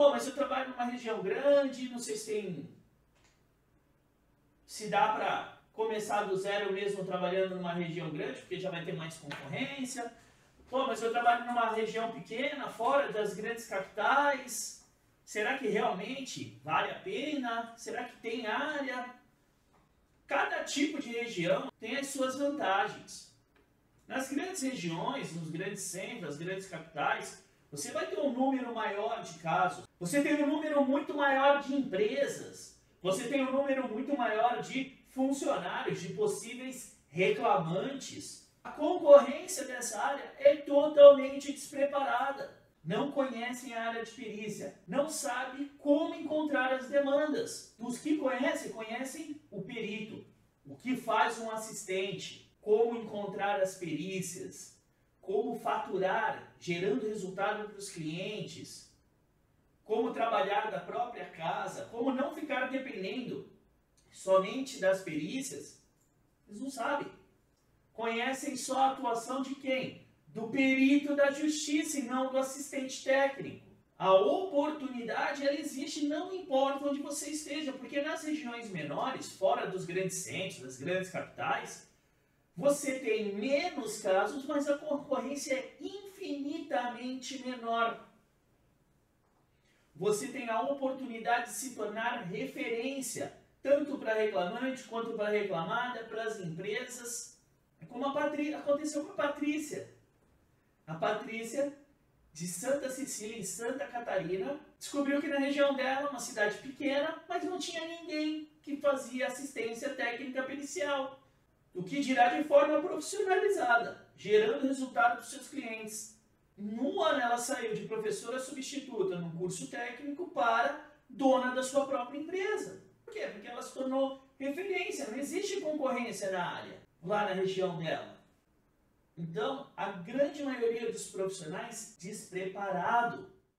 Pô, mas eu trabalho numa região grande, não sei se tem. Se dá para começar do zero mesmo trabalhando numa região grande, porque já vai ter mais concorrência. Pô, mas eu trabalho numa região pequena, fora das grandes capitais. Será que realmente vale a pena? Será que tem área? Cada tipo de região tem as suas vantagens. Nas grandes regiões, nos grandes centros, nas grandes capitais, você vai ter um número maior de casos. Você tem um número muito maior de empresas. Você tem um número muito maior de funcionários, de possíveis reclamantes. A concorrência dessa área é totalmente despreparada. Não conhecem a área de perícia, não sabe como encontrar as demandas. Os que conhecem, conhecem o perito, o que faz um assistente, como encontrar as perícias, como faturar, gerando resultado para os clientes, como trabalhar da própria casa, como não ficar dependendo somente das perícias, eles não sabem. Conhecem só a atuação de quem? Do perito da justiça e não do assistente técnico. A oportunidade ela existe não importa onde você esteja, porque nas regiões menores, fora dos grandes centros, das grandes capitais, você tem menos casos, mas a concorrência é infinitamente menor. Você tem a oportunidade de se tornar referência, tanto para reclamante quanto para reclamada, para as empresas. É como aconteceu com a Patrícia. A Patrícia, de Santa Cecília, em Santa Catarina, descobriu que na região dela, uma cidade pequena, mas não tinha ninguém que fazia assistência técnica pericial. O que dirá de forma profissionalizada, gerando resultado para os seus clientes. Num ano ela saiu de professora substituta no curso técnico para dona da sua própria empresa. Por quê? Porque ela se tornou referência, não existe concorrência na área, lá na região dela. Então, a grande maioria dos profissionais despreparado